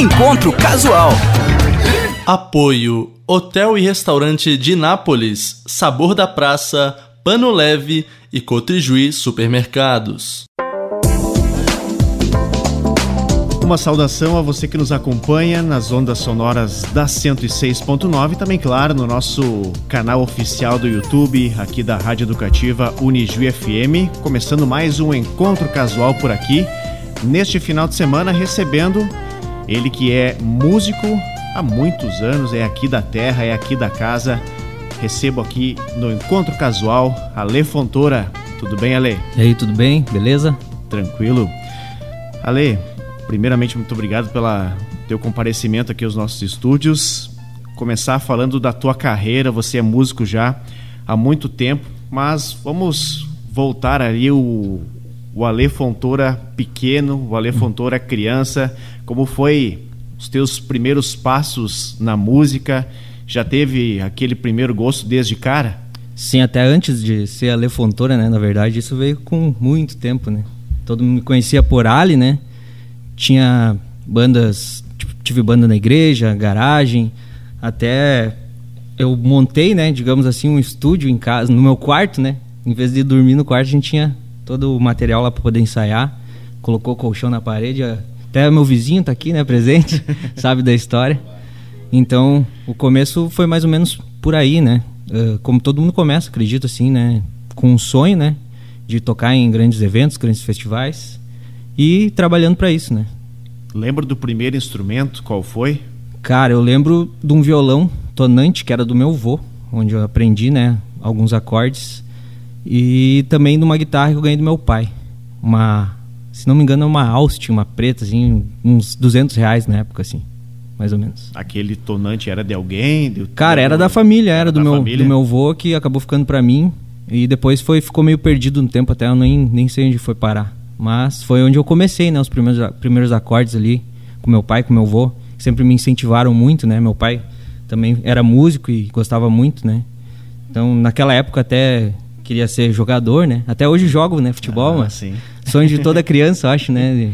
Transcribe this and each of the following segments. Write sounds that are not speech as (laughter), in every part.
Encontro Casual. Apoio Hotel e Restaurante de Nápoles, Sabor da Praça, Pano Leve e Cotrijuí Supermercados. Uma saudação a você que nos acompanha nas ondas sonoras da 106.9, também claro no nosso canal oficial do YouTube, aqui da Rádio Educativa Unijuí FM, começando mais um encontro casual por aqui, neste final de semana recebendo ele que é músico há muitos anos, é aqui da terra, é aqui da casa. Recebo aqui no encontro casual Ale Fontoura. Tudo bem, Ale? E aí, tudo bem? Beleza? Tranquilo. Ale, primeiramente, muito obrigado pela teu comparecimento aqui aos nossos estúdios. Começar falando da tua carreira, você é músico já há muito tempo, mas vamos voltar ali o, o Ale Fontoura pequeno, o Ale Fontoura criança, como foi os teus primeiros passos na música? Já teve aquele primeiro gosto desde cara? Sim, até antes de ser Ale Fontoura, né? Na verdade, isso veio com muito tempo, né? Todo mundo me conhecia por Ali, né? Tinha bandas, tipo, tive banda na igreja, garagem, até eu montei, né, digamos assim, um estúdio em casa, no meu quarto, né? Em vez de dormir no quarto, a gente tinha todo o material lá para poder ensaiar. Colocou colchão na parede, até meu vizinho tá aqui, né, presente, (laughs) sabe da história. Então, o começo foi mais ou menos por aí, né? Uh, como todo mundo começa, acredito assim, né? Com um sonho, né? De tocar em grandes eventos, grandes festivais e trabalhando para isso, né? Lembra do primeiro instrumento? Qual foi? Cara, eu lembro de um violão tonante que era do meu avô, onde eu aprendi, né, alguns acordes. E também de uma guitarra que eu ganhei do meu pai. Uma, se não me engano, é uma Austin, uma preta, assim, uns 200 reais na época, assim, mais ou menos. Aquele tonante era de alguém? De... Cara, era da família, era, era do, meu, família? do meu avô que acabou ficando para mim. E depois foi, ficou meio perdido no tempo, até eu nem, nem sei onde foi parar. Mas foi onde eu comecei, né, os primeiros, primeiros acordes ali, com meu pai, com meu avô, sempre me incentivaram muito, né, meu pai também era músico e gostava muito, né. Então, naquela época até queria ser jogador, né? Até hoje jogo, né? Futebol, ah, mas sim. Sonho de toda criança, acho, né? De,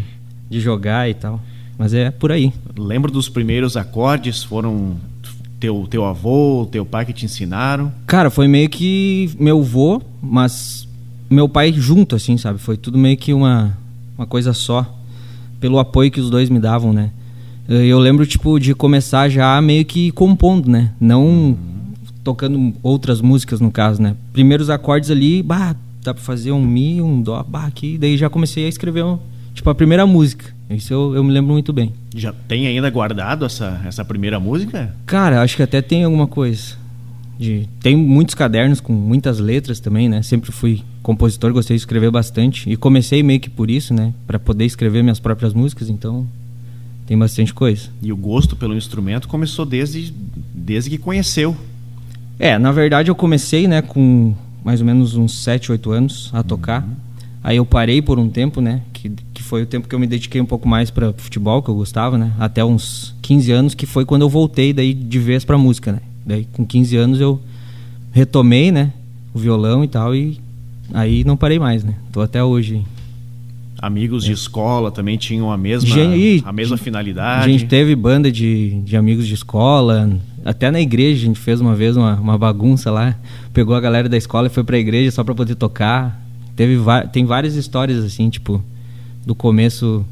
de, jogar e tal. Mas é por aí. Lembro dos primeiros acordes? Foram teu, teu avô, teu pai que te ensinaram? Cara, foi meio que meu avô, mas meu pai junto, assim, sabe? Foi tudo meio que uma, uma coisa só. Pelo apoio que os dois me davam, né? Eu lembro, tipo, de começar já meio que compondo, né? Não... Uhum tocando outras músicas no caso, né? Primeiros acordes ali, bah, dá pra fazer um mi, um dó, bah, aqui, daí já comecei a escrever, um, tipo, a primeira música. Isso eu, eu me lembro muito bem. Já tem ainda guardado essa, essa primeira música? Cara, acho que até tem alguma coisa. De, tem muitos cadernos com muitas letras também, né? Sempre fui compositor, gostei de escrever bastante. E comecei meio que por isso, né? Para poder escrever minhas próprias músicas, então tem bastante coisa. E o gosto pelo instrumento começou desde, desde que conheceu é, na verdade eu comecei, né, com mais ou menos uns 7, 8 anos a tocar. Uhum. Aí eu parei por um tempo, né, que, que foi o tempo que eu me dediquei um pouco mais para futebol, que eu gostava, né, até uns 15 anos, que foi quando eu voltei daí de vez para música, né. Daí com 15 anos eu retomei, né, o violão e tal e aí não parei mais, né. Tô até hoje amigos é. de escola também tinham a mesma, gente, a mesma finalidade. A gente teve banda de, de amigos de escola, até na igreja a gente fez uma vez uma, uma bagunça lá, pegou a galera da escola e foi pra igreja só para poder tocar. Teve tem várias histórias assim, tipo, do começo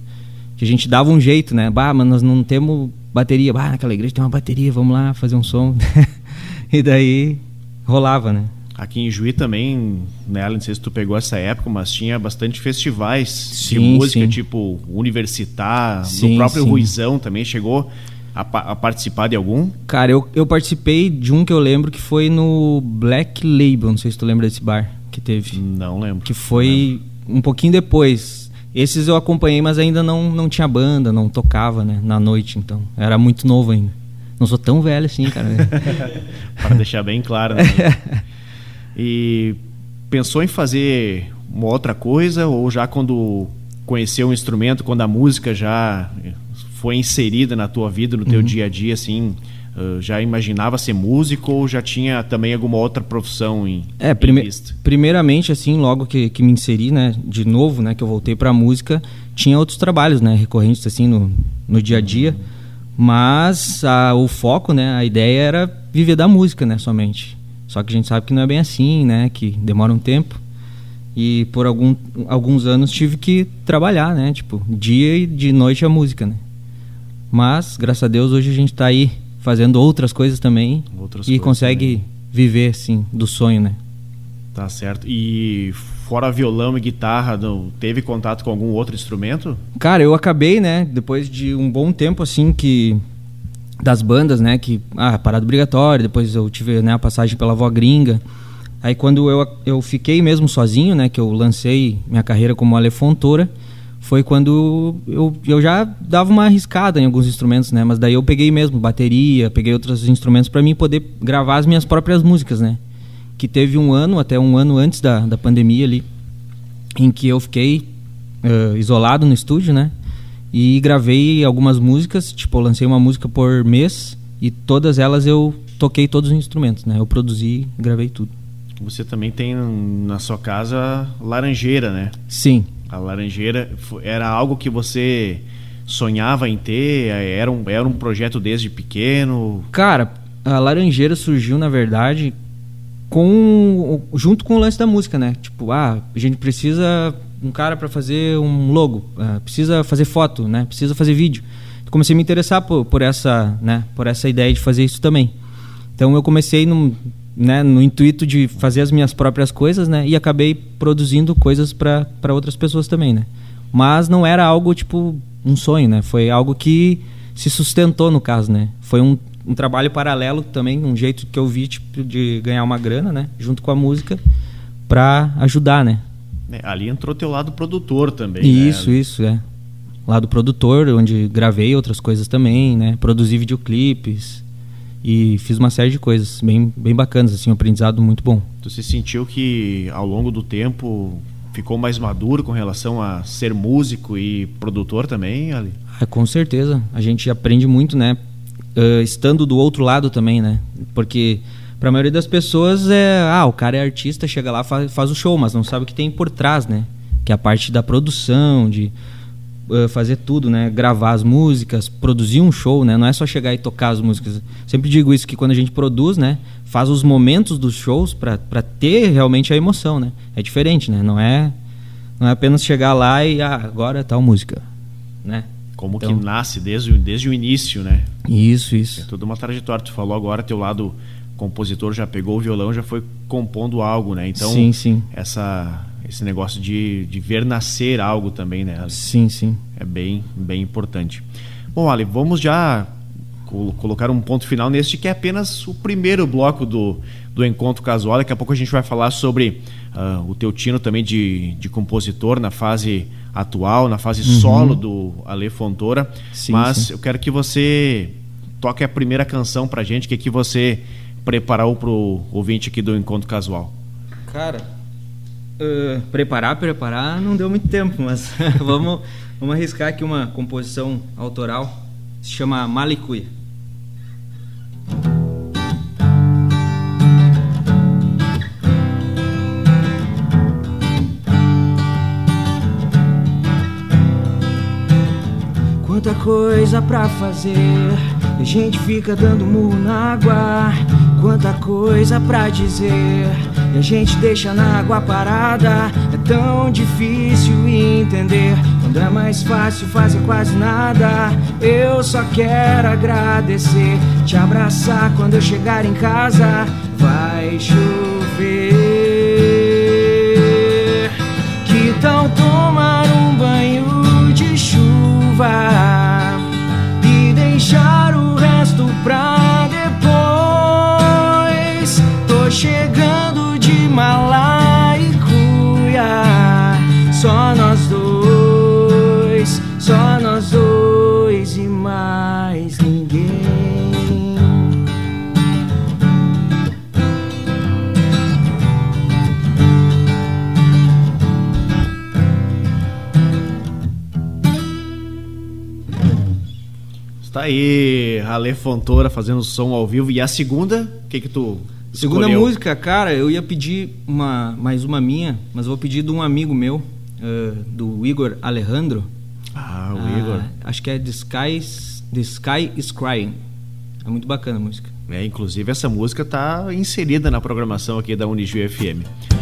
que a gente dava um jeito, né? Bah, mas nós não temos bateria. Bah, naquela igreja tem uma bateria, vamos lá fazer um som. (laughs) e daí rolava, né? Aqui em Juí também, né, não sei se tu pegou essa época, mas tinha bastante festivais sim, de música, sim. tipo Universitar, sim, no próprio Ruizão também chegou a, a, participar de algum? Cara, eu, eu participei de um que eu lembro que foi no Black Label, não sei se tu lembra desse bar que teve. Não lembro. Que foi um pouquinho depois. Esses eu acompanhei, mas ainda não, não tinha banda, não tocava, né, na noite, então. Era muito novo ainda. Não sou tão velho assim, cara. (laughs) Para deixar bem claro, né? (laughs) E pensou em fazer uma outra coisa ou já quando conheceu o instrumento, quando a música já foi inserida na tua vida, no teu uhum. dia a dia, assim, já imaginava ser músico ou já tinha também alguma outra profissão em, é, prime em vista? Primeiramente, assim, logo que, que me inseri, né, de novo, né, que eu voltei para a música, tinha outros trabalhos, né, recorrentes, assim, no, no dia a dia. Mas a, o foco, né, a ideia era viver da música, né, somente. Só que a gente sabe que não é bem assim, né, que demora um tempo. E por algum, alguns anos tive que trabalhar, né, tipo, dia e de noite a música, né. Mas, graças a Deus, hoje a gente está aí fazendo outras coisas também outras e coisas consegue também. viver, assim, do sonho, né. Tá certo. E fora violão e guitarra, não teve contato com algum outro instrumento? Cara, eu acabei, né, depois de um bom tempo assim que das bandas, né, que ah, parada obrigatória, depois eu tive, né, a passagem pela Vó Gringa. Aí quando eu, eu fiquei mesmo sozinho, né, que eu lancei minha carreira como alefontora, foi quando eu, eu já dava uma arriscada em alguns instrumentos, né, mas daí eu peguei mesmo bateria, peguei outros instrumentos para mim poder gravar as minhas próprias músicas, né que teve um ano, até um ano antes da, da pandemia ali, em que eu fiquei uh, isolado no estúdio, né? E gravei algumas músicas, tipo, eu lancei uma música por mês e todas elas eu toquei todos os instrumentos, né? Eu produzi, gravei tudo. Você também tem na sua casa laranjeira, né? Sim. A laranjeira era algo que você sonhava em ter? Era um, era um projeto desde pequeno? Cara, a laranjeira surgiu, na verdade, com junto com o lance da música, né? Tipo, ah, a gente precisa um cara para fazer um logo, uh, precisa fazer foto, né? Precisa fazer vídeo. Comecei a me interessar por, por essa, né? Por essa ideia de fazer isso também. Então eu comecei no, né, no intuito de fazer as minhas próprias coisas, né? E acabei produzindo coisas para outras pessoas também, né? Mas não era algo tipo um sonho, né? Foi algo que se sustentou no caso, né? Foi um um trabalho paralelo também, um jeito que eu vi tipo, de ganhar uma grana, né? Junto com a música, para ajudar, né? É, ali entrou teu lado produtor também. Né? Isso, né? isso, é. Lado produtor, onde gravei outras coisas também, né? Produzi videoclipes e fiz uma série de coisas bem, bem bacanas, assim, um aprendizado muito bom. Tu se sentiu que ao longo do tempo ficou mais maduro com relação a ser músico e produtor também, Ali? Ah, com certeza. A gente aprende muito, né? uh, estando do outro lado também, né? Porque para a maioria das pessoas é, ah, o cara é artista, chega lá, faz, faz o show, mas não sabe o que tem por trás, né? Que é a parte da produção, de uh, fazer tudo, né? Gravar as músicas, produzir um show, né? Não é só chegar e tocar as músicas. Sempre digo isso que quando a gente produz, né? Faz os momentos dos shows para ter realmente a emoção, né? É diferente, né? Não é não é apenas chegar lá e ah, agora é tal música, né? Como então, que nasce desde, desde o início, né? Isso, isso. É toda uma trajetória. Tu falou agora, teu lado compositor já pegou o violão, já foi compondo algo, né? Então, sim, sim. Essa, esse negócio de, de ver nascer algo também, né? Sim, sim. É bem, bem importante. Bom, Ali, vamos já colocar um ponto final neste que é apenas o primeiro bloco do, do Encontro Casual. Daqui a pouco a gente vai falar sobre uh, o teu tino também de, de compositor na fase atual, na fase uhum. solo do Ale Fontoura. Sim, Mas sim. eu quero que você toque a primeira canção pra gente, que, que você preparou pro ouvinte aqui do Encontro Casual. Cara, uh, preparar, preparar não deu muito tempo, mas (laughs) vamos, vamos arriscar aqui uma composição autoral. Se chama Malicuia. Quanta coisa pra fazer, a gente fica dando murro na água. Quanta coisa pra dizer, e a gente deixa na água parada. É tão difícil entender, quando é mais fácil fazer quase nada. Eu só quero agradecer, te abraçar quando eu chegar em casa. Vai chover, que tal tomar um banho de chuva? deixar o resto pra Tá aí, Ale Fontoura fazendo som ao vivo. E a segunda, o que que tu Segunda música, cara, eu ia pedir uma, mais uma minha, mas vou pedir de um amigo meu, uh, do Igor Alejandro. Ah, o uh, Igor. Acho que é The Skies The Sky is Crying. É muito bacana a música. É, inclusive essa música está inserida na programação aqui da Unijuí FM.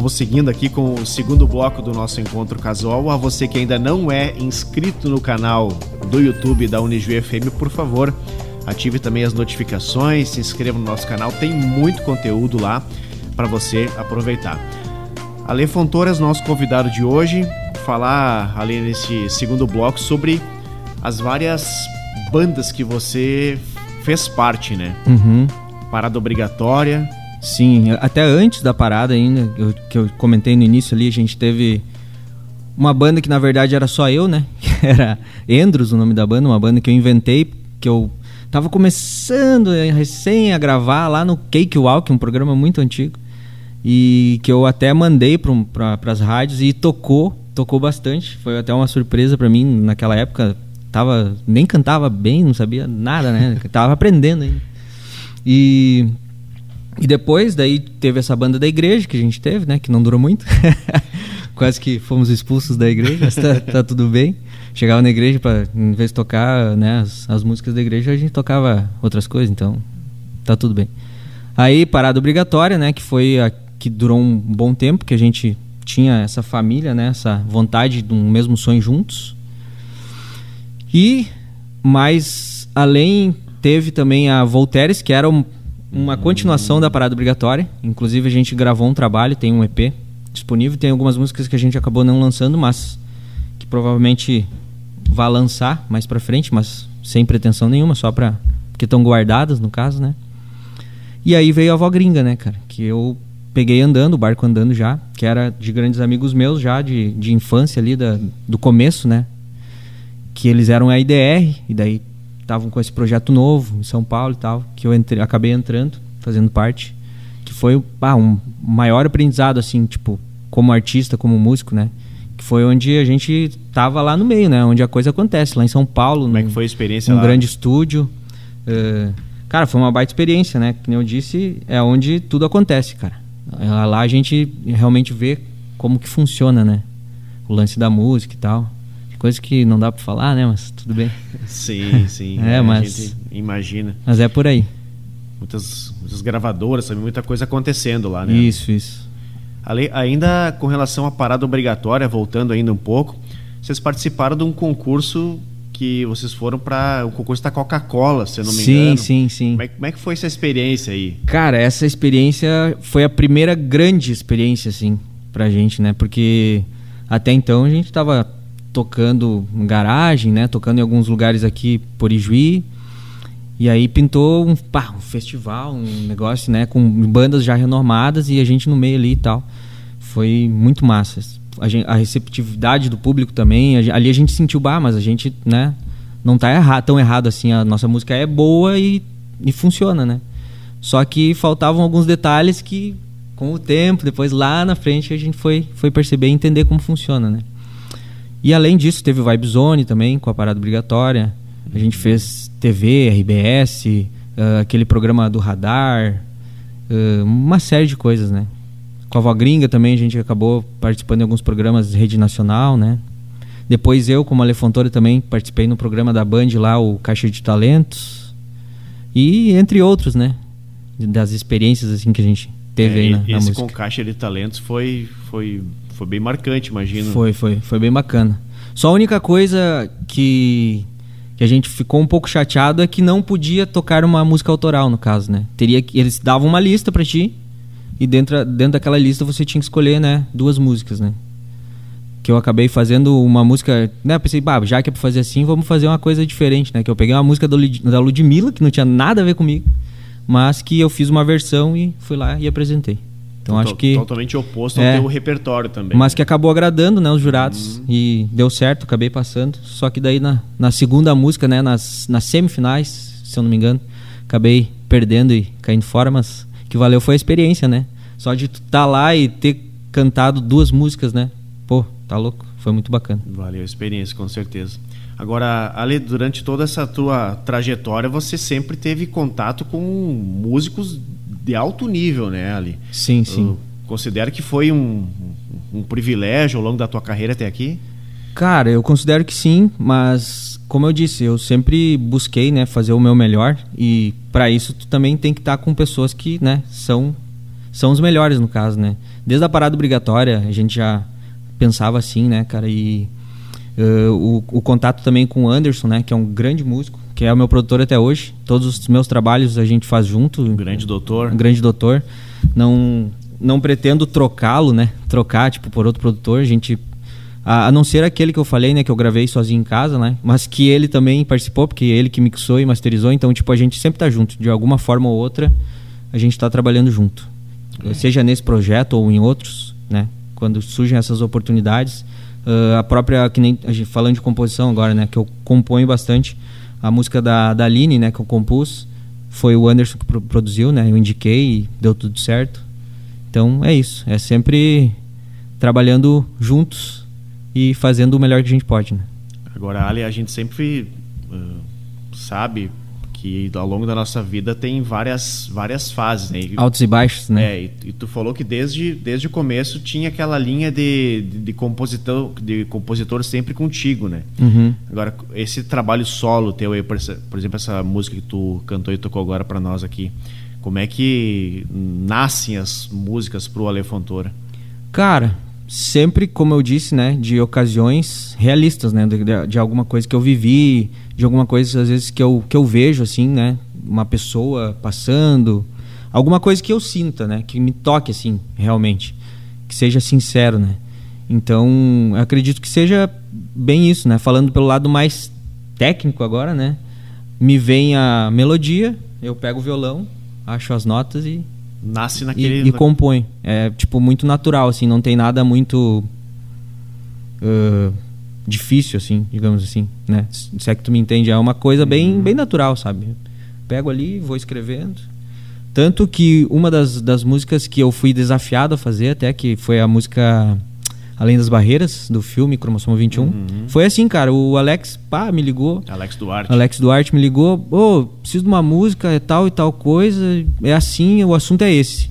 Vamos seguindo aqui com o segundo bloco do nosso encontro casual. A você que ainda não é inscrito no canal do YouTube da Unijuí FM, por favor, ative também as notificações, se inscreva no nosso canal, tem muito conteúdo lá para você aproveitar. Ale Fontoras, nosso convidado de hoje, falar ali nesse segundo bloco sobre as várias bandas que você fez parte, né? Uhum. Parada obrigatória, Sim, até antes da parada ainda, eu- que eu comentei no início ali, a gente teve uma banda que na verdade era só eu, né? (laughs) Era Endros o nome da banda, uma banda que eu inventei, que eu tava começando eh, recém a gravar lá no Cake Walk, um programa muito antigo. E que eu até mandei para as rádios e tocou, tocou bastante. Foi até uma surpresa para mim naquela época. Tava, nem cantava bem, não sabia nada, né? (laughs) tava aprendendo ainda. E e depois, daí teve essa banda da igreja que a gente teve, né? Que não durou muito. (laughs) Quase que fomos expulsos da igreja, mas tá, tá tudo bem. Chegava na igreja para em vez de tocar né, as, as músicas da igreja, a gente tocava outras coisas, então tá tudo bem. Aí, parada obrigatória, né? Que foi a que durou um bom tempo, que a gente tinha essa família, né? Essa vontade de um mesmo sonho juntos. E mais além teve também a Volteres, que era um- uma continuação da parada obrigatória. Inclusive a gente gravou um trabalho, tem um EP disponível, tem algumas músicas que a gente acabou não lançando, mas que provavelmente vai lançar mais pra frente, mas sem pretensão nenhuma, só pra. porque estão guardadas no caso, né? E aí veio a avó gringa, né, cara? Que eu peguei andando, o barco andando já, que era de grandes amigos meus já, de, de infância ali, da, do começo, né? Que eles eram a IDR, e daí estavam com esse projeto novo em São Paulo e tal, que eu entre, acabei entrando, fazendo parte, que foi ah, um maior aprendizado, assim, tipo, como artista, como músico, né? Que foi onde a gente tava lá no meio, né? Onde a coisa acontece, lá em São Paulo. Como é que foi a experiência um lá? grande estúdio. Uh, cara, foi uma baita experiência, né? Como eu disse, é onde tudo acontece, cara. Lá a gente realmente vê como que funciona, né? O lance da música e tal. Coisa que não dá pra falar, né? Mas tudo bem. Sim, (laughs) sim. É, a mas- gente imagina. Mas é por aí. Muitas, muitas gravadoras, sabe? Muita coisa acontecendo lá, né? Isso, isso. Ale- ainda com relação à parada obrigatória, voltando ainda um pouco, vocês participaram de um concurso que vocês foram para o concurso da Coca-Cola, se eu não me sim, engano. sim, sim. Como é, como é que foi essa experiência aí? Cara, essa experiência foi a primeira grande experiência, assim, pra gente, né? Porque até então a gente tava tocando em garagem, né? Tocando em alguns lugares aqui por Ijuí. E aí pintou um, pá, um festival, um negócio, né? Com bandas já renomadas e a gente no meio ali e tal. Foi muito massa. A, gen- a receptividade do público também. a ali a gente sentiu, bah, mas a gente, né? Não tá erra tão errado assim. A nossa música é boa e, e funciona, né? Só que faltavam alguns detalhes que, com o tempo, depois lá na frente, a gente foi, foi perceber e entender como funciona, né? E além disso, teve o Vibe Zone também, com a parada obrigatória. A gente fez TV, RBS, ah, aquele programa do Radar, ah, uma série de coisas, né? Com a Vó Gringa também a gente acabou participando de alguns programas de rede nacional, né? Depois eu, como Alefontora, também participei no programa da Band lá, o Caixa de Talentos. E entre outros, né? Das experiências assim que a gente teve É, aí na, na esse música. com caixa de talentos foi, foi, foi bem marcante, imagino. Foi, foi, foi bem bacana. Só a única coisa que, que a gente ficou um pouco chateado é que não podia tocar uma música autoral, no caso, né? Teria que eles davam uma lista pra ti e dentro, dentro daquela lista você tinha que escolher, né, duas músicas, né? Que eu acabei fazendo uma música, né, eu pensei, bah, já que é pra fazer assim, vamos fazer uma coisa diferente, né? Que eu peguei uma música do da Ludmilla, que não tinha nada a ver comigo, mas que eu fiz uma versão e fui lá e apresentei. Então Total- acho que Totalmente oposto É. ao teu repertório também. mas que acabou agradando, né, os jurados. E deu certo, acabei passando. Só que daí na, na segunda música, né, nas, nas semifinais, se eu não me engano, acabei perdendo e caindo fora, mas que valeu foi a experiência, né? Só de tu tá lá e ter cantado duas músicas, né? Pô, tá louco. Foi muito bacana. Valeu a experiência, com certeza. Agora, Ale, durante toda essa tua trajetória, você sempre teve contato com músicos de alto nível, né, Ali? Sim, sim. Eu considero que foi um, um privilégio ao longo da tua carreira até aqui. Cara, eu considero que sim, mas como eu disse, eu sempre busquei, né, fazer o meu melhor e para isso tu também tem que estar com pessoas que, né, são são os melhores no caso, né? Desde a parada obrigatória, a gente já pensava assim, né, cara, e eh, o, o contato também com o Anderson, né, que é um grande músico, que é o meu produtor até hoje. Todos os meus trabalhos a gente faz junto. Um grande doutor. Um grande doutor. Não não pretendo trocá-lo, né? Trocar tipo por outro produtor. A gente a, a não ser aquele que eu falei, né, que eu gravei sozinho em casa, né? Mas que ele também participou, porque é ele que mixou e masterizou, então tipo a gente sempre tá junto, de alguma forma ou outra, a gente tá trabalhando junto. Seja nesse projeto ou em outros, né? Quando surgem essas oportunidades, Ah, a própria que nem a gente, falando de composição agora, né, que eu componho bastante, a música da da Aline, né, que eu compus, foi o Anderson que pro- produziu, né? Eu indiquei e deu tudo certo. Então é isso, é sempre trabalhando juntos e fazendo o melhor que a gente pode, né? Agora, Ali, a gente sempre ah, sabe que ao longo da nossa vida tem várias, várias fases, né? E- Altos e baixos, né? É, e, e tu falou que desde, desde o começo tinha aquela linha de, de, de compositor, de compositor sempre contigo, né? Uhum. Agora, esse trabalho solo teu aí, por, essa- por exemplo, essa música que tu cantou e tocou agora pra nós aqui, como é que nascem as músicas pro Ale Fontoura? Cara, sempre, como eu disse, né, de ocasiões realistas, né, de, de- alguma coisa que eu vivi, de alguma coisa às vezes que eu, que eu vejo assim, né, uma pessoa passando, alguma coisa que eu sinta, né, que me toque assim, realmente, que seja sincero, né. Então, acredito que seja bem isso, né, falando pelo lado mais técnico agora, né, me vem a melodia, eu pego o violão, acho as notas e, Nasce e, naquele. e compõe. É tipo muito natural, assim, não tem nada muito ah, difícil, assim, digamos assim, né? Se é que tu me entende, é uma coisa bem, bem natural, sabe? Pego ali, vou escrevendo. Tanto que uma das, das músicas que eu fui desafiado a fazer, até que foi a música Além das Barreiras, do filme Cromossomo 21, foi assim, cara. O Alex, pá, me ligou. Alex Duarte. Alex Duarte me ligou, ô, preciso de uma música, é tal e tal coisa, é assim, o assunto é esse.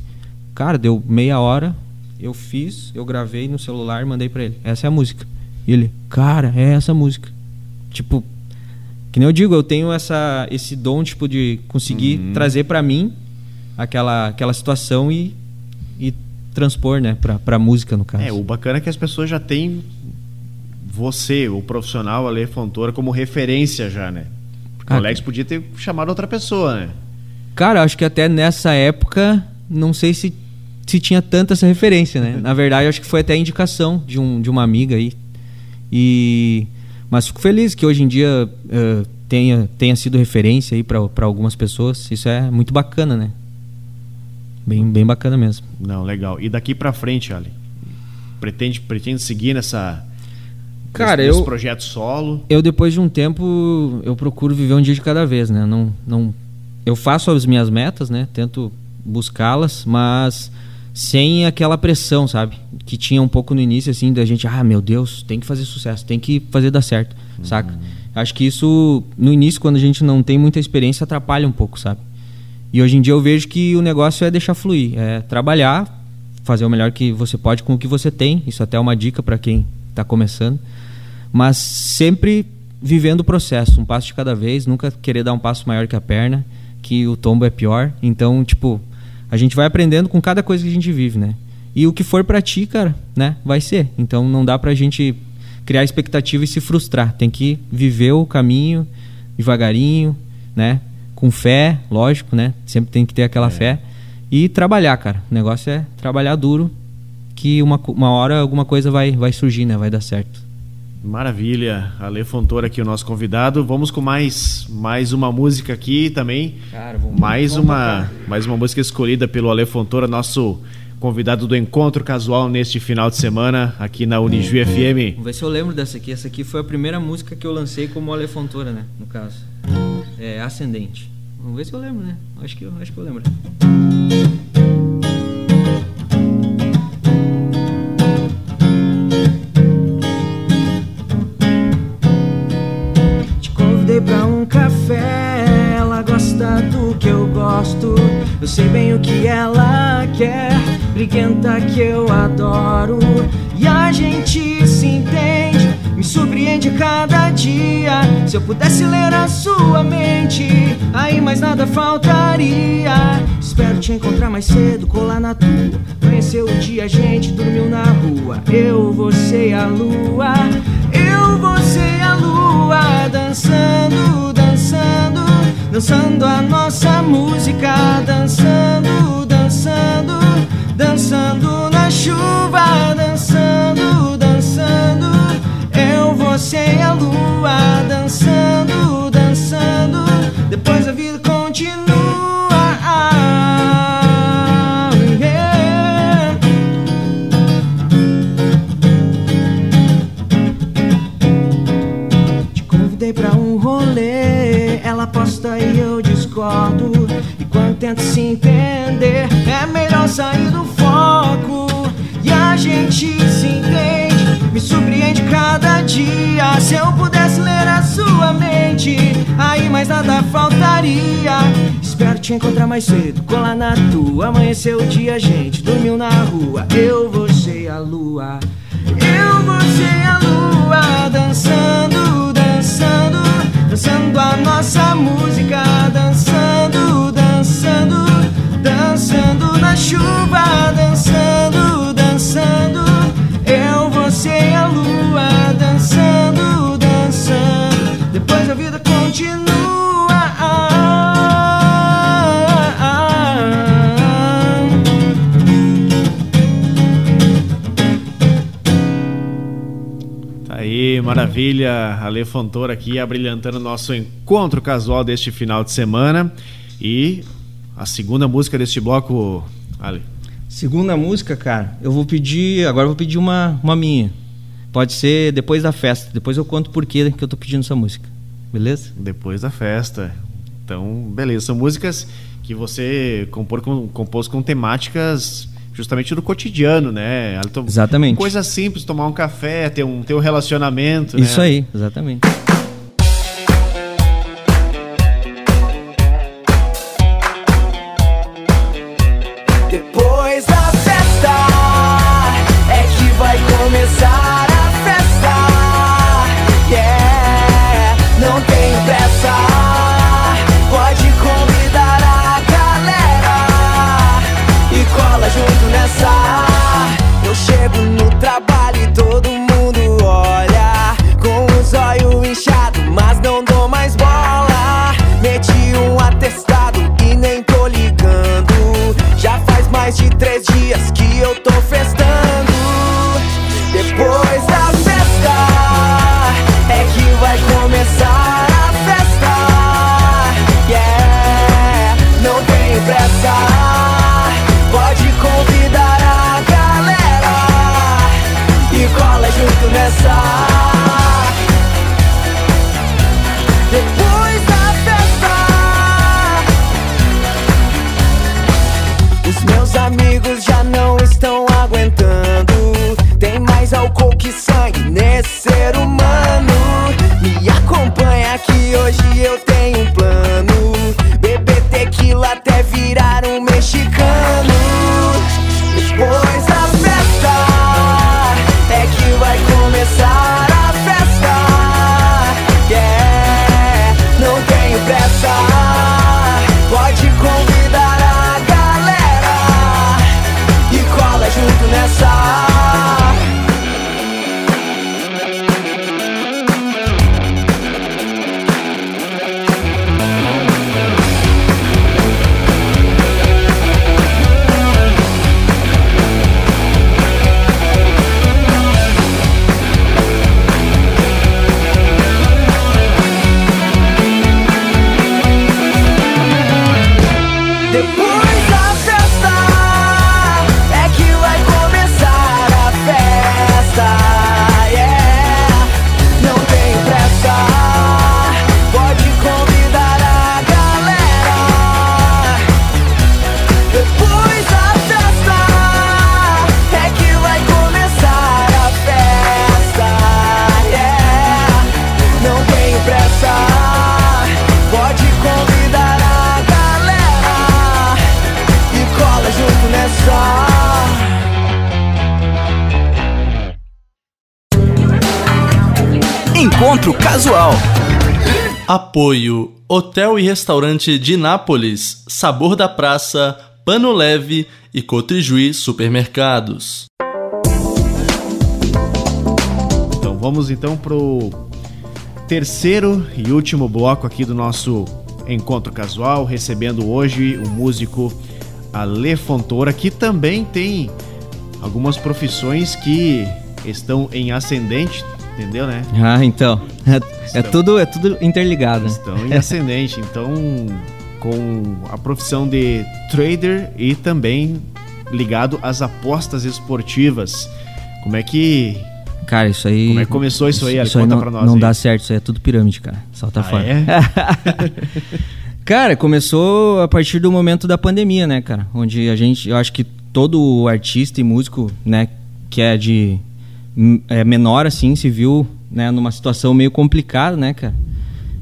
Cara, deu meia hora, eu fiz, eu gravei no celular e mandei pra ele. Essa é a música. E ele, cara, é essa música. Tipo, que nem eu digo, eu tenho essa, esse dom, tipo, de conseguir trazer pra mim aquela, aquela situação e, e transpor, né, pra, pra música, no caso. É, o bacana é que as pessoas já têm você, o profissional Ale Fontoura, como referência já, né? Porque o Ah, Alex podia ter chamado outra pessoa, né? Cara, acho que até nessa época, não sei se, se tinha tanta essa referência, né? (laughs) Na verdade, acho que foi até indicação de, um, de uma amiga aí. E... Mas fico feliz que hoje em dia eh, tenha, tenha sido referência aí para algumas pessoas. Isso é muito bacana, né? Bem, bem bacana mesmo. Não, legal. E daqui pra frente, Ali? Pretende, pretende seguir nessa. Cara, nesse, eu- projeto solo? Eu, depois de um tempo, eu procuro viver um dia de cada vez, né? Não, não, eu faço as minhas metas, né? Tento buscá-las, mas sem aquela pressão, sabe? Que tinha um pouco no início, assim, da gente, ah, meu Deus, tem que fazer sucesso, tem que fazer dar certo, saca? Acho que isso, no início, quando a gente não tem muita experiência, atrapalha um pouco, sabe? E hoje em dia eu vejo que o negócio é deixar fluir, é trabalhar, fazer o melhor que você pode com o que você tem. Isso até é uma dica para quem está começando. Mas sempre vivendo o processo, um passo de cada vez, nunca querer dar um passo maior que a perna, que o tombo é pior. Então, tipo, a gente vai aprendendo com cada coisa que a gente vive, né? E o que for pra ti, cara, né, vai ser. Então não dá pra gente criar expectativa e se frustrar. Tem que viver o caminho devagarinho, né? Com fé, lógico, né? Sempre tem que ter aquela fé. E trabalhar, cara. O negócio é trabalhar duro, que uma, uma hora alguma coisa vai, vai surgir, né? Vai dar certo. Maravilha. Ale Fontoura aqui, o nosso convidado. Vamos com mais, mais uma música aqui também. Cara, vamos- mais, vamos uma, tocar. mais uma música escolhida pelo Ale Fontoura, nosso convidado do encontro casual neste final de semana aqui na Unijuí FM. Vamos ver se eu lembro dessa aqui. Essa aqui foi a primeira música que eu lancei como Ale Fontoura, né? No caso. É Ascendente. Vamos ver se eu lembro, né? Acho que eu, acho que eu lembro. Te convidei pra um café, ela gosta do que eu gosto. Eu sei bem o que ela quer, briguenta que eu adoro. E a gente surpreende cada dia. Se eu pudesse ler a sua mente, aí mais nada faltaria. Espero te encontrar mais cedo, colar na tua. Conheceu o dia, a gente dormiu na rua. Eu, você e a lua. Eu, você e a lua dançando, dançando, dançando a nossa música, dançando, dançando, dançando na chuva, dançando, você e a lua dançando, dançando. Depois a vida continua. Ah, yeah. Te convidei pra um rolê, ela aposta e eu discordo. E quando tento se entender, é melhor sair do foco. E a gente se entende, me surpreende cada dia. Se eu pudesse ler a sua mente, aí mais nada faltaria. Espero te encontrar mais cedo, colar na tua. Amanheceu o dia, gente dormiu na rua. Eu, você e a lua. Eu, você e a lua dançando, dançando, dançando a nossa música, dançando, dançando, dançando na chuva, dançando, maravilha. Ale Fontoura aqui abrilhantando o nosso encontro casual deste final de semana. E a segunda música deste bloco, Ale. Segunda música, cara, eu vou pedir. Agora eu vou pedir uma, uma minha. Pode ser depois da festa. Depois eu conto por que que eu tô pedindo essa música. Beleza? Depois da festa. Então, beleza. São músicas que você compor com, compôs com temáticas justamente do cotidiano, né? Exatamente. Coisa simples, tomar um café, ter um, ter um relacionamento. né? Isso aí, exatamente. Encontro casual. Apoio Hotel e Restaurante de Nápoles, Sabor da Praça, Pano Leve e Cotrijuí Supermercados. Então vamos então pro terceiro e último bloco aqui do nosso encontro casual, recebendo hoje o músico Ale Fontoura, que também tem algumas profissões que estão em ascendente, entendeu, né? Ah, então. É, é tudo, é tudo interligado. Estão em ascendente, então com a profissão de trader e também ligado às apostas esportivas. Como é que Cara, isso aí. Como é que começou isso aí? Isso aí Conta não, pra nós Não aí. dá certo, isso aí é tudo pirâmide, cara. Salta Ah, fora. é? (laughs) Cara, começou a partir do momento da pandemia, né, cara? Onde a gente, eu acho que todo artista e músico, né, que é de é menor assim, se viu, né, numa situação meio complicada, né, cara?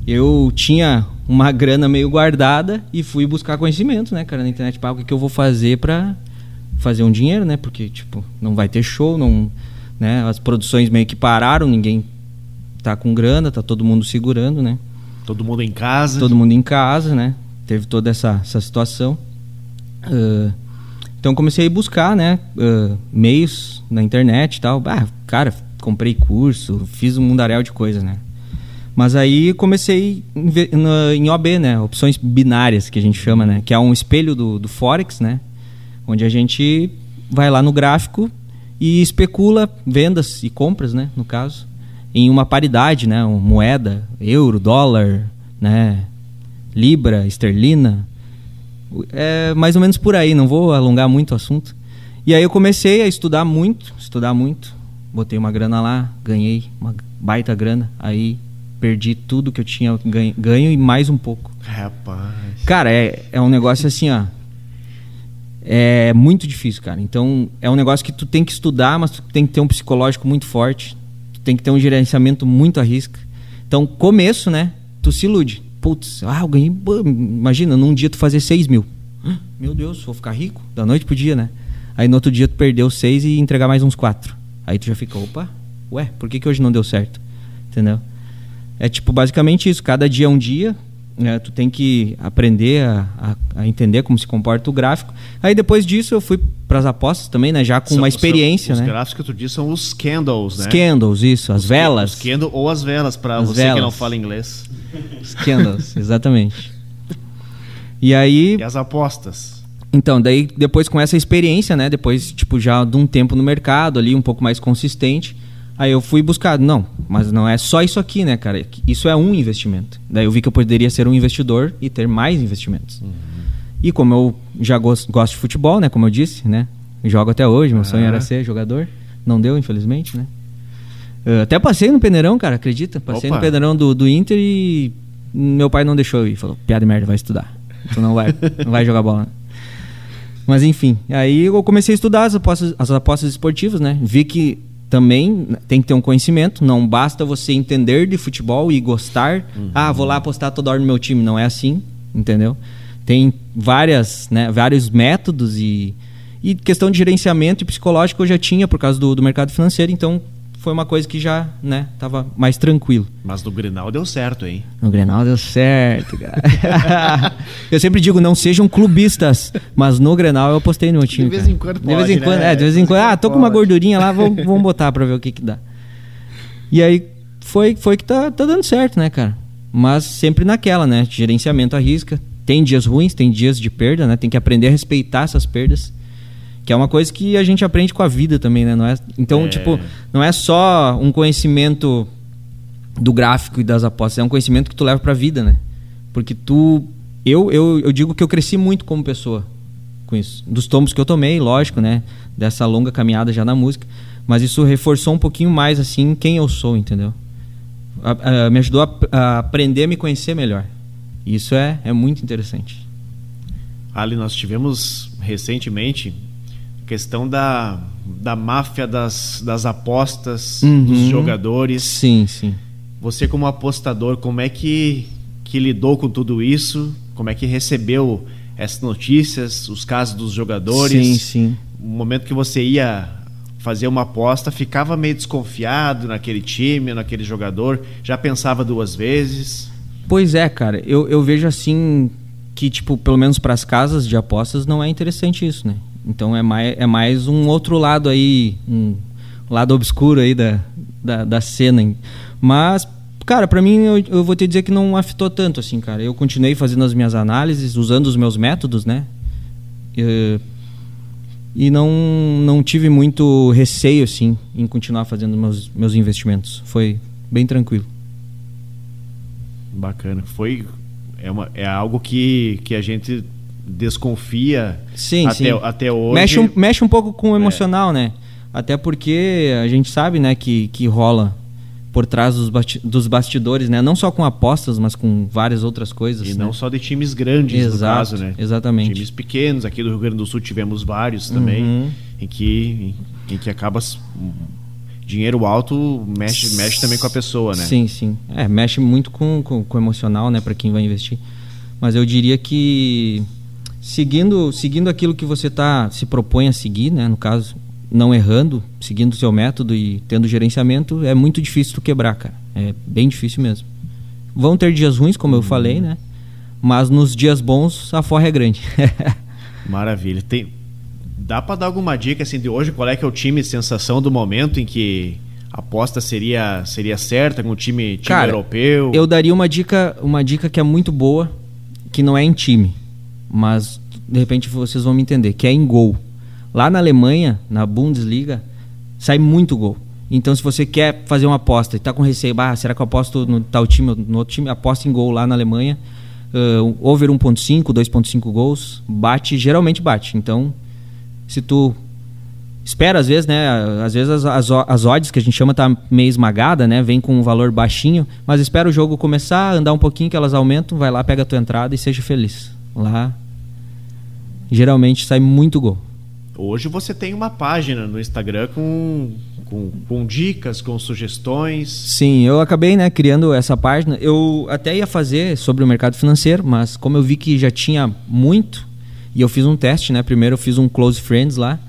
Eu tinha uma (laughs) grana meio guardada e fui buscar conhecimento, né, cara, na internet, para o que, que eu vou fazer pra fazer um dinheiro, né? Porque tipo, não vai ter show, não, né, as produções meio que pararam, ninguém tá com grana, tá todo mundo segurando, né? Todo mundo em casa. todo mundo em casa, né? Teve toda essa, essa situação. Ah, então comecei a buscar, né? ah, meios na internet e tal. Ah, cara, comprei curso, fiz um mundaréu de coisas, né? Mas aí comecei em, em OB, né? Opções binárias, que a gente chama, né? Que é um espelho do, do Forex, né? Onde a gente vai lá no gráfico e especula vendas e compras, né? No caso. em uma paridade, né? Uma moeda, euro, dólar, né? Libra, esterlina. É mais ou menos por aí, não vou alongar muito o assunto. E aí eu comecei a estudar muito, estudar muito. Botei uma grana lá, ganhei uma baita grana. Aí perdi tudo que eu tinha ganho, ganho e mais um pouco. Rapaz. Cara, é, é um negócio assim, ó. É muito difícil, cara. Então, é um negócio que tu tem que estudar, mas tu tem que ter um psicológico muito forte. Tu tem que ter um gerenciamento muito à risca. Então, começo, né? Tu se ilude. Putz, ah, eu ganhei. Imagina, num dia tu fazer 6 mil. Meu Deus, vou ficar rico? Da noite pro dia, né? Aí no outro dia tu perdeu 6 e entregar mais uns 4. Aí tu já fica, opa, ué, por que, que hoje não deu certo? Entendeu? É tipo basicamente isso. Cada dia é um dia. né? tu tem que aprender a, a- a entender como se comporta o gráfico. Aí depois disso eu fui para as apostas também, né? Já com São- uma experiência, são, né? Os gráficos que tu diz são os candles, né? Os candles, isso, as velas. Os candles ou as velas, para você que não velas. fala inglês. Os candles, exatamente. E aí, E as apostas. Então, daí depois com essa experiência, né? Depois, tipo, já de um tempo no mercado ali, um pouco mais consistente. Aí eu fui buscar, não, mas não é só isso aqui, né, cara? Isso é um investimento. Daí eu vi que eu poderia ser um investidor e ter mais investimentos. E como eu já gosto, gosto de futebol, né? Como eu disse, né? Jogo até hoje, meu sonho era ser jogador. Não deu, infelizmente, né? Eu até passei no Peneirão, cara, acredita? Passei Opa. no Peneirão do, do Inter e meu pai não deixou eu ir. Falou, piada de merda, vai estudar. Tu não vai, não vai jogar bola. Mas enfim, aí eu comecei a estudar as apostas, as apostas esportivas, né? Vi que também tem que ter um conhecimento, não basta você entender de futebol e gostar. Ah, vou lá apostar toda hora no meu time. Não é assim, entendeu? Tem várias, né, vários métodos e, e questão de gerenciamento e psicológico eu já tinha por causa do, do mercado financeiro, então foi uma coisa que já, né, tava mais tranquilo. Mas no Grenal deu certo, hein? No Grenal deu certo, cara. (laughs) eu sempre digo, não sejam clubistas, mas no Grenal eu postei no time. vez cara. em quando De vez pode, em quando, né? é, de vez em De quando. Ah, tô com uma pode. gordurinha lá, vamos, vamos botar pra ver o que que dá. E aí foi, foi que tá, tá dando certo, né, cara? Mas sempre naquela, né? Gerenciamento à risca. Tem dias ruins, tem dias de perda, né? Tem que aprender a respeitar essas perdas. Que é uma coisa que a gente aprende com a vida também, né? Não é, então, É. tipo, não é só um conhecimento do gráfico e das apostas, é um conhecimento que tu leva pra vida, né? Porque tu. Eu, eu, eu digo que eu cresci muito como pessoa com isso. Dos tombos que eu tomei, lógico, né? Dessa longa caminhada já na música. Mas isso reforçou um pouquinho mais, assim, quem eu sou, entendeu? A- a- me ajudou a, a aprender a me conhecer melhor. Isso é, é muito interessante. Ali nós tivemos recentemente a questão da, da máfia das, das apostas, Uhum. dos jogadores. Sim, sim. Você como apostador, como é que, que lidou com tudo isso? Como é que recebeu essas notícias, os casos dos jogadores? Sim, sim. No momento que você ia fazer uma aposta, ficava meio desconfiado naquele time, naquele jogador, já pensava duas vezes. Pois é, cara. Eu, eu vejo assim que, tipo, pelo menos para as casas de apostas não é interessante isso, né? Então é mais, é mais um outro lado aí, um lado obscuro aí da, da, da cena. Mas, cara, para mim eu, eu vou te dizer que não afetou tanto, assim, cara. Eu continuei fazendo as minhas análises, usando os meus métodos, né? E não, não tive muito receio, assim, em continuar fazendo meus, meus investimentos. Foi bem tranquilo. Bacana. Foi é, uma, é algo que, que a gente desconfia Sim, até, sim. até hoje. Mexe um, mexe um pouco com o emocional, né? Até porque a gente sabe, né, que, que rola por trás dos, basti- dos bastidores, né? Não só com apostas, mas com várias outras coisas. E né? não só de times grandes, no Exato, caso, né? exatamente. Times pequenos. Aqui do Rio Grande do Sul tivemos vários também, Uhum. em, que, em, em que acaba... Dinheiro alto mexe, mexe também com a pessoa, né? Sim, sim. É, mexe muito com, com, com o emocional, né, para quem vai investir. Mas eu diria que seguindo, seguindo aquilo que você tá se propõe a seguir, né, no caso, não errando, seguindo o seu método e tendo gerenciamento, é muito difícil tu quebrar, cara. É bem difícil mesmo. Vão ter dias ruins, como eu falei, né? Mas nos dias bons a forra é grande. (laughs) Maravilha. Tem, dá pra dar alguma dica assim de hoje? Qual é que é o time sensação do momento em que a aposta seria seria certa com o time, time Cara, europeu? Eu daria uma dica, uma dica que é muito boa, que não é em time, mas de repente vocês vão me entender, que é em gol. Lá na Alemanha, na Bundesliga, sai muito gol. Então, se você quer fazer uma aposta e está com receio, ah, será que eu aposto no tal time, no outro time, aposta em gol lá na Alemanha, uh, over 1.5, 2.5 gols, bate, geralmente bate. Então, se tu espera às vezes, né? Às vezes as, as, as odds que a gente chama tá meio esmagada, né? Vem com um valor baixinho, mas espera o jogo começar, andar um pouquinho que elas aumentam, vai lá, pega a tua entrada e seja feliz. Lá geralmente sai muito gol. Hoje você tem uma página no Instagram com, com, com, dicas, com sugestões. Sim, eu acabei né, criando essa página. Eu até ia fazer sobre o mercado financeiro, mas como eu vi que já tinha muito, e eu fiz um teste, né? Primeiro eu fiz um Close Friends lá,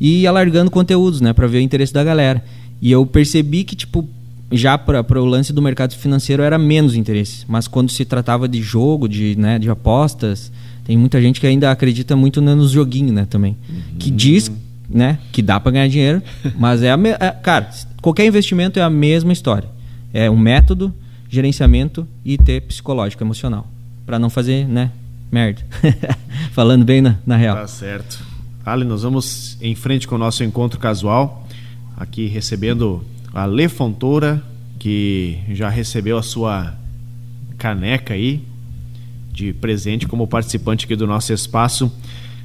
e alargando conteúdos, né, para ver o interesse da galera. E eu percebi que tipo já para o lance do mercado financeiro era menos interesse, mas quando se tratava de jogo, de, né, de apostas, tem muita gente que ainda acredita muito nos joguinhos, né, também, uhum. que diz, né, que dá para ganhar dinheiro, (laughs) mas é, a me... é cara, qualquer investimento é a mesma história. É um método, gerenciamento e ter psicológico, emocional, para não fazer, né, merda. (laughs) Falando bem na, na real. Tá certo. Ali, nós vamos em frente com o nosso encontro casual, aqui recebendo a Le Fontoura, que já recebeu a sua caneca aí de presente como participante aqui do nosso espaço.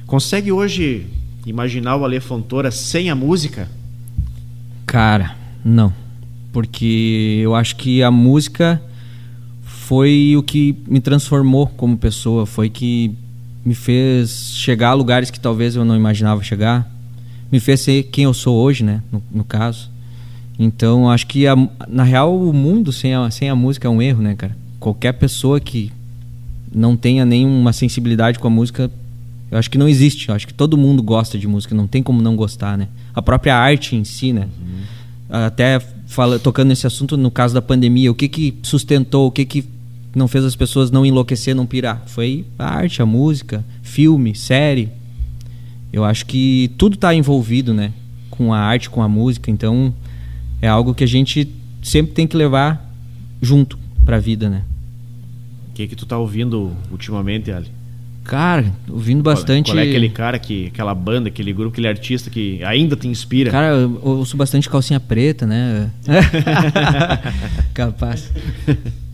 Consegue hoje imaginar o Ale Fontoura sem a música? Cara, não. Porque eu acho que a música foi o que me transformou como pessoa, foi que me fez chegar a lugares que talvez eu não imaginava chegar, me fez ser quem eu sou hoje, né? No, no caso. Então, acho que a, na real o mundo sem a, sem a música é um erro, né, cara? Qualquer pessoa que não tenha nenhuma sensibilidade com a música, eu acho que não existe. Eu acho que todo mundo gosta de música, não tem como não gostar, né? A própria arte em si, né? Uhum. Até fala, tocando nesse assunto no caso da pandemia, o que que sustentou, o que que não fez as pessoas não enlouquecer, não pirar? Foi a arte, a música, filme, série. Eu acho que tudo está envolvido, né? Com a arte, com a música. Então é algo que a gente sempre tem que levar junto para a vida, né? O que que tu tá ouvindo ultimamente, Ali? Cara, ouvindo bastante. Qual é aquele cara que, aquela banda, aquele grupo, aquele artista que ainda te inspira? Cara, eu ouço bastante calcinha preta, né? (laughs) Capaz.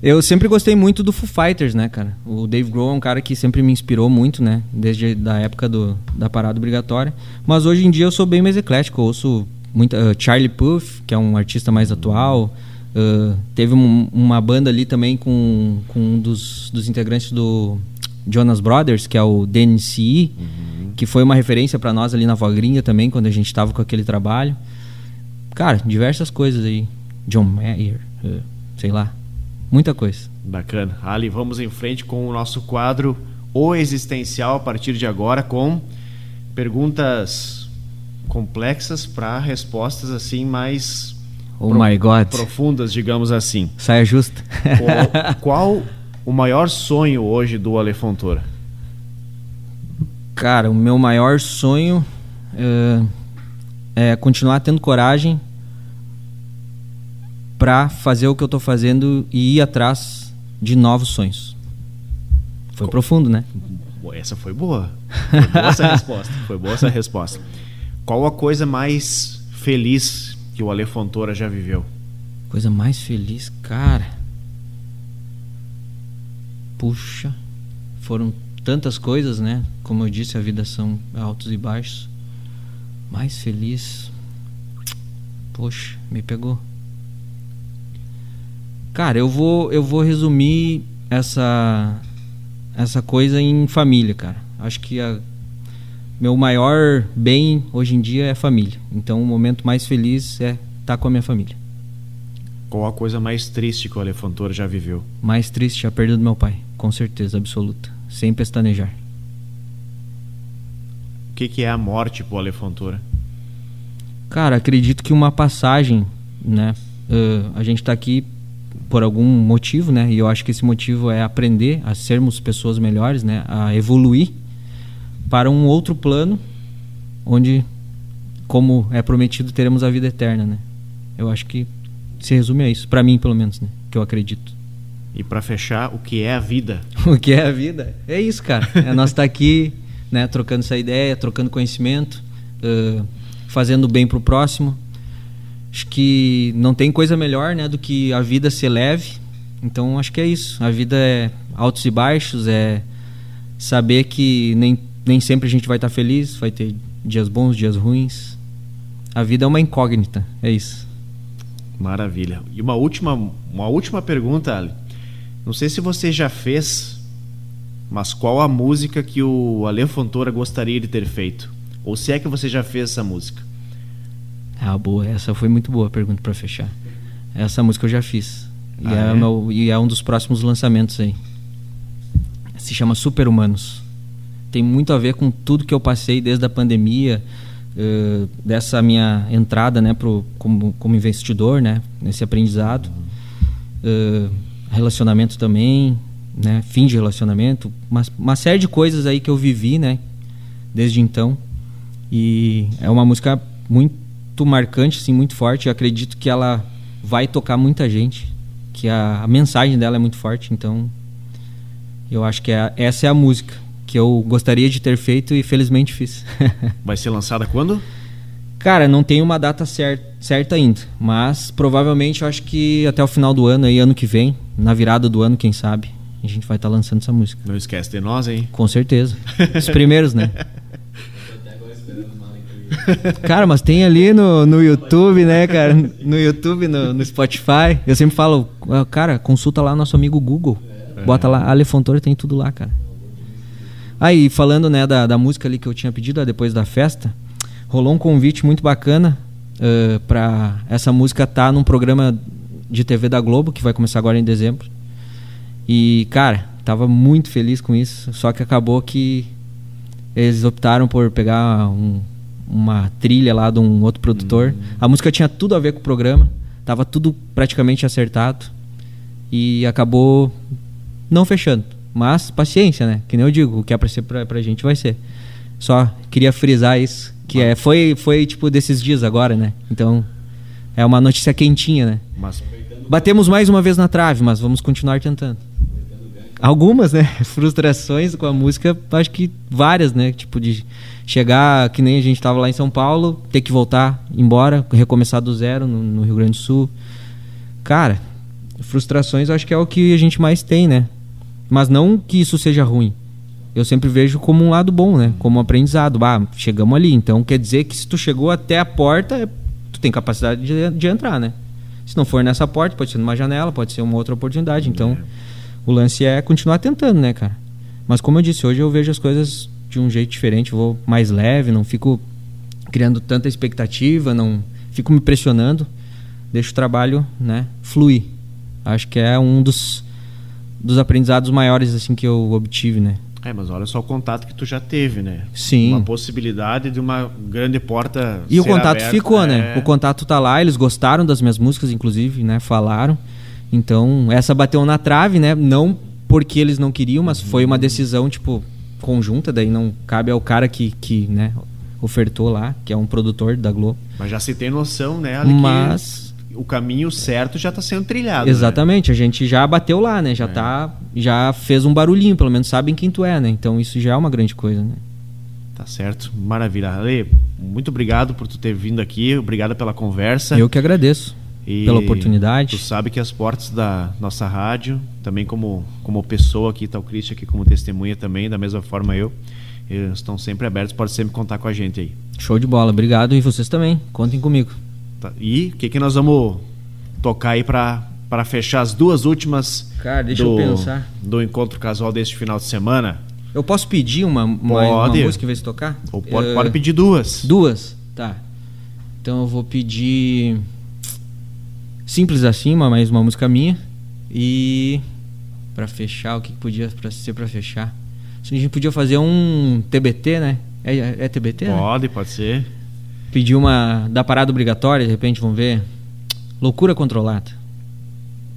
Eu sempre gostei muito do Foo Fighters, né, cara? O Dave Grohl é um cara que sempre me inspirou muito, né? Desde a época do, da parada obrigatória. Mas hoje em dia eu sou bem mais eclético. Eu ouço muito, uh, Charlie Puth, que é um artista mais atual. Uh, teve um, uma banda ali também com, com um dos, dos integrantes do Jonas Brothers, que é o DNCE, uhum. que foi uma referência para nós ali na Vogrinha também, quando a gente estava com aquele trabalho. Cara, diversas coisas aí. John Mayer, uh, sei lá. Muita coisa. Bacana. Ali, vamos em frente com o nosso quadro O Existencial a partir de agora com perguntas complexas para respostas assim mais Oh pro, my God. profundas, digamos assim. Saia justa. qual, (laughs) qual o maior sonho hoje do Alefontoura? Cara, o meu maior sonho é, é continuar tendo coragem para fazer o que eu estou fazendo e ir atrás de novos sonhos. Foi Co profundo, né? Essa foi boa. Foi boa essa (laughs) resposta. Foi boa essa resposta. Qual a coisa mais feliz que o Ale Fontoura já viveu? Coisa mais feliz, cara. Puxa, foram tantas coisas, né? Como eu disse, a vida são altos e baixos. Mais feliz. Poxa, me pegou. Cara, eu vou, eu vou resumir essa essa coisa em família, cara. Acho que a, meu maior bem hoje em dia é a família. Então, o momento mais feliz é estar tá com a minha família. Qual a coisa mais triste que o Alefantor já viveu? Mais triste a perda do meu pai, com certeza absoluta, sem pestanejar. O que, que é a morte pro Alefantora? Cara, acredito que uma passagem, né? Uh, a gente está aqui por algum motivo, né? E eu acho que esse motivo é aprender a sermos pessoas melhores, né? A evoluir para um outro plano onde como é prometido teremos a vida eterna, né? Eu acho que se resume a isso, para mim pelo menos, né? Que eu acredito. E para fechar, o que é a vida? (laughs) o que é a vida? É isso, cara. É nós estar tá aqui, né? Trocando essa ideia, trocando conhecimento, uh, fazendo bem para o próximo Acho que não tem coisa melhor, né, do que a vida ser leve. Então acho que é isso. A vida é altos e baixos, é saber que nem, nem sempre a gente vai estar feliz, vai ter dias bons, dias ruins. A vida é uma incógnita, é isso. Maravilha. E uma última, uma última pergunta, Ali. Não sei se você já fez, mas qual a música que o Ale Fontoura gostaria de ter feito? Ou se é que você já fez essa música? Ah, boa. Essa foi muito boa a pergunta para fechar. Essa música eu já fiz. E, Ah, é é? meu- e é um dos próximos lançamentos aí. Se chama Super Humanos. Tem muito a ver com tudo que eu passei desde a pandemia, eh, dessa minha entrada né, pro, como, como investidor, né, nesse aprendizado. Eh, relacionamento também, né, fim de relacionamento. Uma, uma série de coisas aí que eu vivi né, desde então. E é uma música muito marcante, assim, muito forte. Eu acredito que ela vai tocar muita gente, que a, a mensagem dela é muito forte. Então, eu acho que é- essa é a música que eu gostaria de ter feito e felizmente fiz. (laughs) Vai ser lançada quando? Cara, não tem uma data cer certa ainda, mas provavelmente eu acho que até o final do ano, aí ano que vem, na virada do ano, quem sabe, a gente vai estar lançando essa música. Não esquece de nós, hein? Com certeza. Os primeiros, né? (laughs) Cara, mas tem ali no, no YouTube, né, cara? No YouTube, no, no Spotify. Eu sempre falo, ah, cara, consulta lá nosso amigo Google. Bota lá, Ale Fontoura tem tudo lá, cara. Aí, falando, né, da, da música ali que eu tinha pedido, ah, depois da festa, rolou um convite muito bacana uh, pra essa música estar num programa de TV da Globo, que vai começar agora em dezembro. E, cara, tava muito feliz com isso. Só que acabou que eles optaram por pegar um- uma trilha lá de um outro produtor. A música tinha tudo a ver com o programa. Tava tudo praticamente acertado. E acabou não fechando. Mas paciência, né? Que nem eu digo, o que é pra ser pra, pra gente vai ser. Só queria frisar isso. Que é, foi, foi tipo desses dias agora, né? Então é uma notícia quentinha, né? Mas Batemos mais uma vez na trave, mas vamos continuar tentando. Algumas, né? (laughs) Frustrações com a música, acho que várias, né? Tipo de chegar, que nem a gente tava lá em São Paulo, ter que voltar embora, recomeçar do zero no, no Rio Grande do Sul. Cara, frustrações eu acho que é o que a gente mais tem, né? Mas não que isso seja ruim. Eu sempre vejo como um lado bom, né? Como um aprendizado. Ah, chegamos ali. Então quer dizer que se tu chegou até a porta, é- tu tem capacidade de, de entrar, né? Se não for nessa porta, pode ser numa janela, pode ser uma outra oportunidade. Então, o lance é continuar tentando, né, cara? Mas como eu disse, hoje eu vejo as coisas de um jeito diferente, vou mais leve, não fico criando tanta expectativa, não fico me pressionando, deixo o trabalho, né, fluir. Acho que é um dos dos aprendizados maiores assim que eu obtive, né? É, mas olha só o contato que tu já teve, né? Sim. Uma possibilidade de uma grande porta. E o contato aberta, ficou, né? é. O contato tá lá, eles gostaram das minhas músicas, inclusive, né? Falaram. Então, essa bateu na trave, né? Não porque eles não queriam, mas foi uma decisão, tipo, conjunta, daí não cabe ao cara que, que né, ofertou lá, que é um produtor da Globo. Mas já se tem noção, né? Ali Mas. O caminho certo já está sendo trilhado. né? Exatamente, a gente já bateu lá, né? Já tá. Já fez um barulhinho, pelo menos sabem quem tu é, né? Então isso já é uma grande coisa, né? Tá certo. Maravilha. Ale, muito obrigado por tu ter vindo aqui. Obrigado pela conversa. Eu que agradeço E pela oportunidade. Tu sabe que as portas da nossa rádio, também como, como pessoa aqui, tá o Christian aqui como testemunha também, da mesma forma eu, eles estão sempre abertos, pode sempre contar com a gente aí. Show de bola, obrigado e vocês também. Contem comigo. Tá? E o que, que nós vamos tocar aí para para fechar as duas últimas Cara, deixa do, eu pensar. do encontro casual deste final de semana? Eu posso pedir uma, uma, uma música em vez de tocar? Ou pode, Eh, pode pedir duas. Duas? Tá. Então eu vou pedir. Simples assim, mais uma música minha. E. Pra fechar, o que, podia pra ser pra fechar? A gente podia fazer um TBT, né? É, é TBT? né? Pode, pode ser. Pedir uma da parada obrigatória, de repente, vamos ver. Loucura controlada.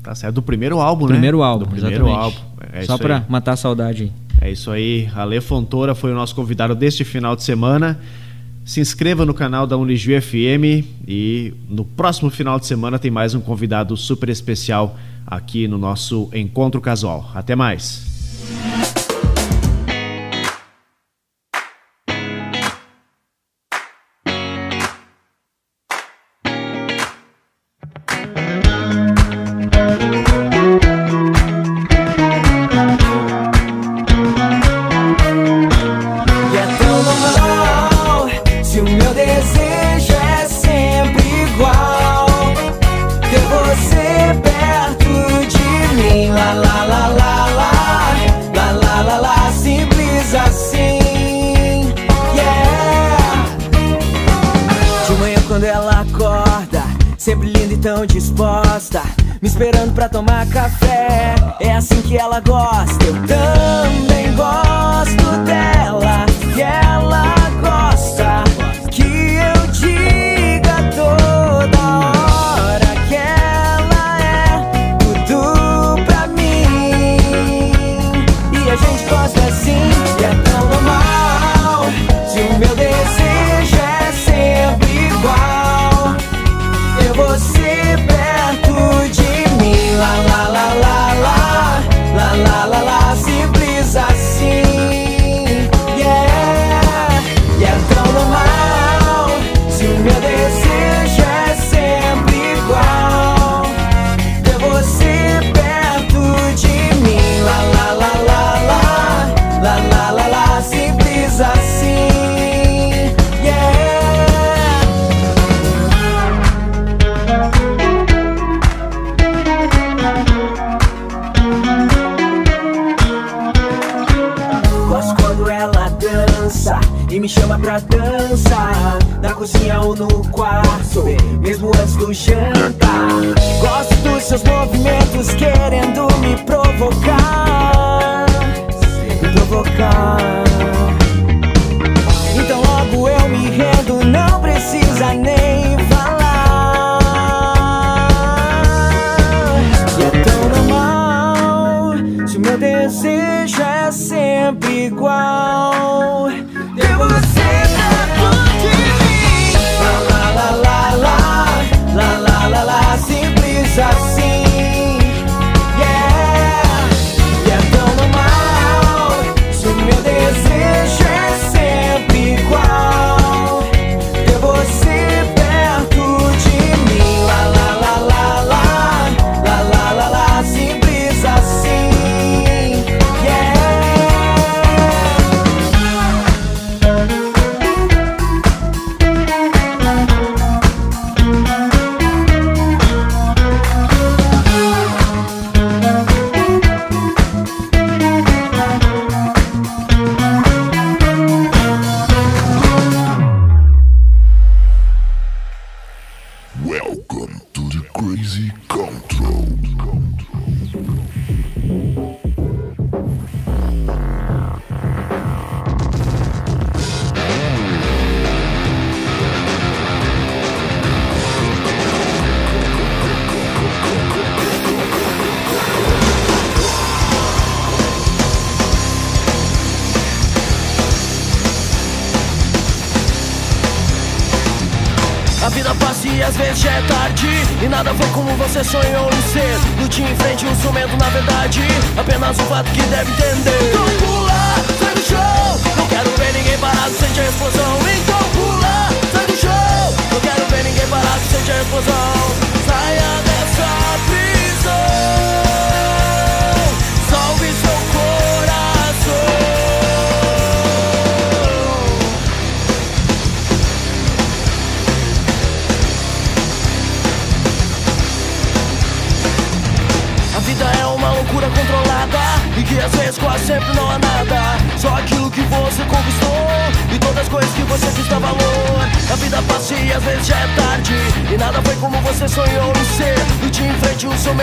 Tá certo. Do primeiro álbum, né? Primeiro álbum, Do primeiro exatamente. álbum. É Só aí. matar a saudade aí. É isso aí. Ale Fontoura foi o nosso convidado deste final de semana. Se inscreva no canal da Unijuí FM e no próximo final de semana tem mais um convidado super especial aqui no nosso Encontro Casual. Até mais.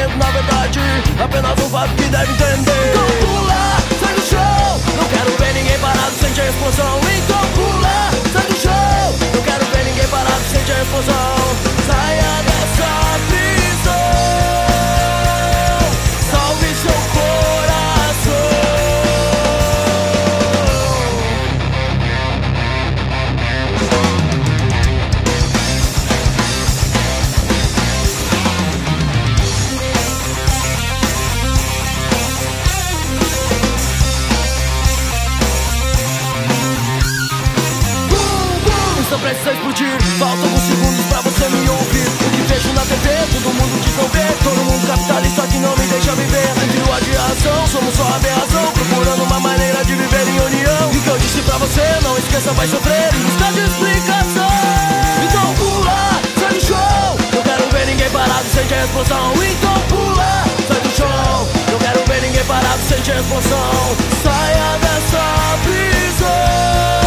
pensamento, na verdade, apenas um fato que deve entender. Então pula, sai do chão. Não quero ver ninguém parado, sente a explosão. Então pula, sai do chão. Não quero ver ninguém parado, sente a explosão. Saia dessa. precisa explodir Faltam alguns segundos pra você me ouvir. O que vejo na TV, todo mundo diz não ver Todo mundo capitalista que não me deixa viver. Entre o adiação, somos só aberração. Procurando uma maneira de viver em união. O que eu disse pra você, não esqueça, vai sofrer. Em busca de explicação Então pula, sai do chão. Eu quero ver ninguém parado, sente a explosão. Então pula, sai do chão. Eu quero ver ninguém parado, sente a explosão. Saia dessa prisão.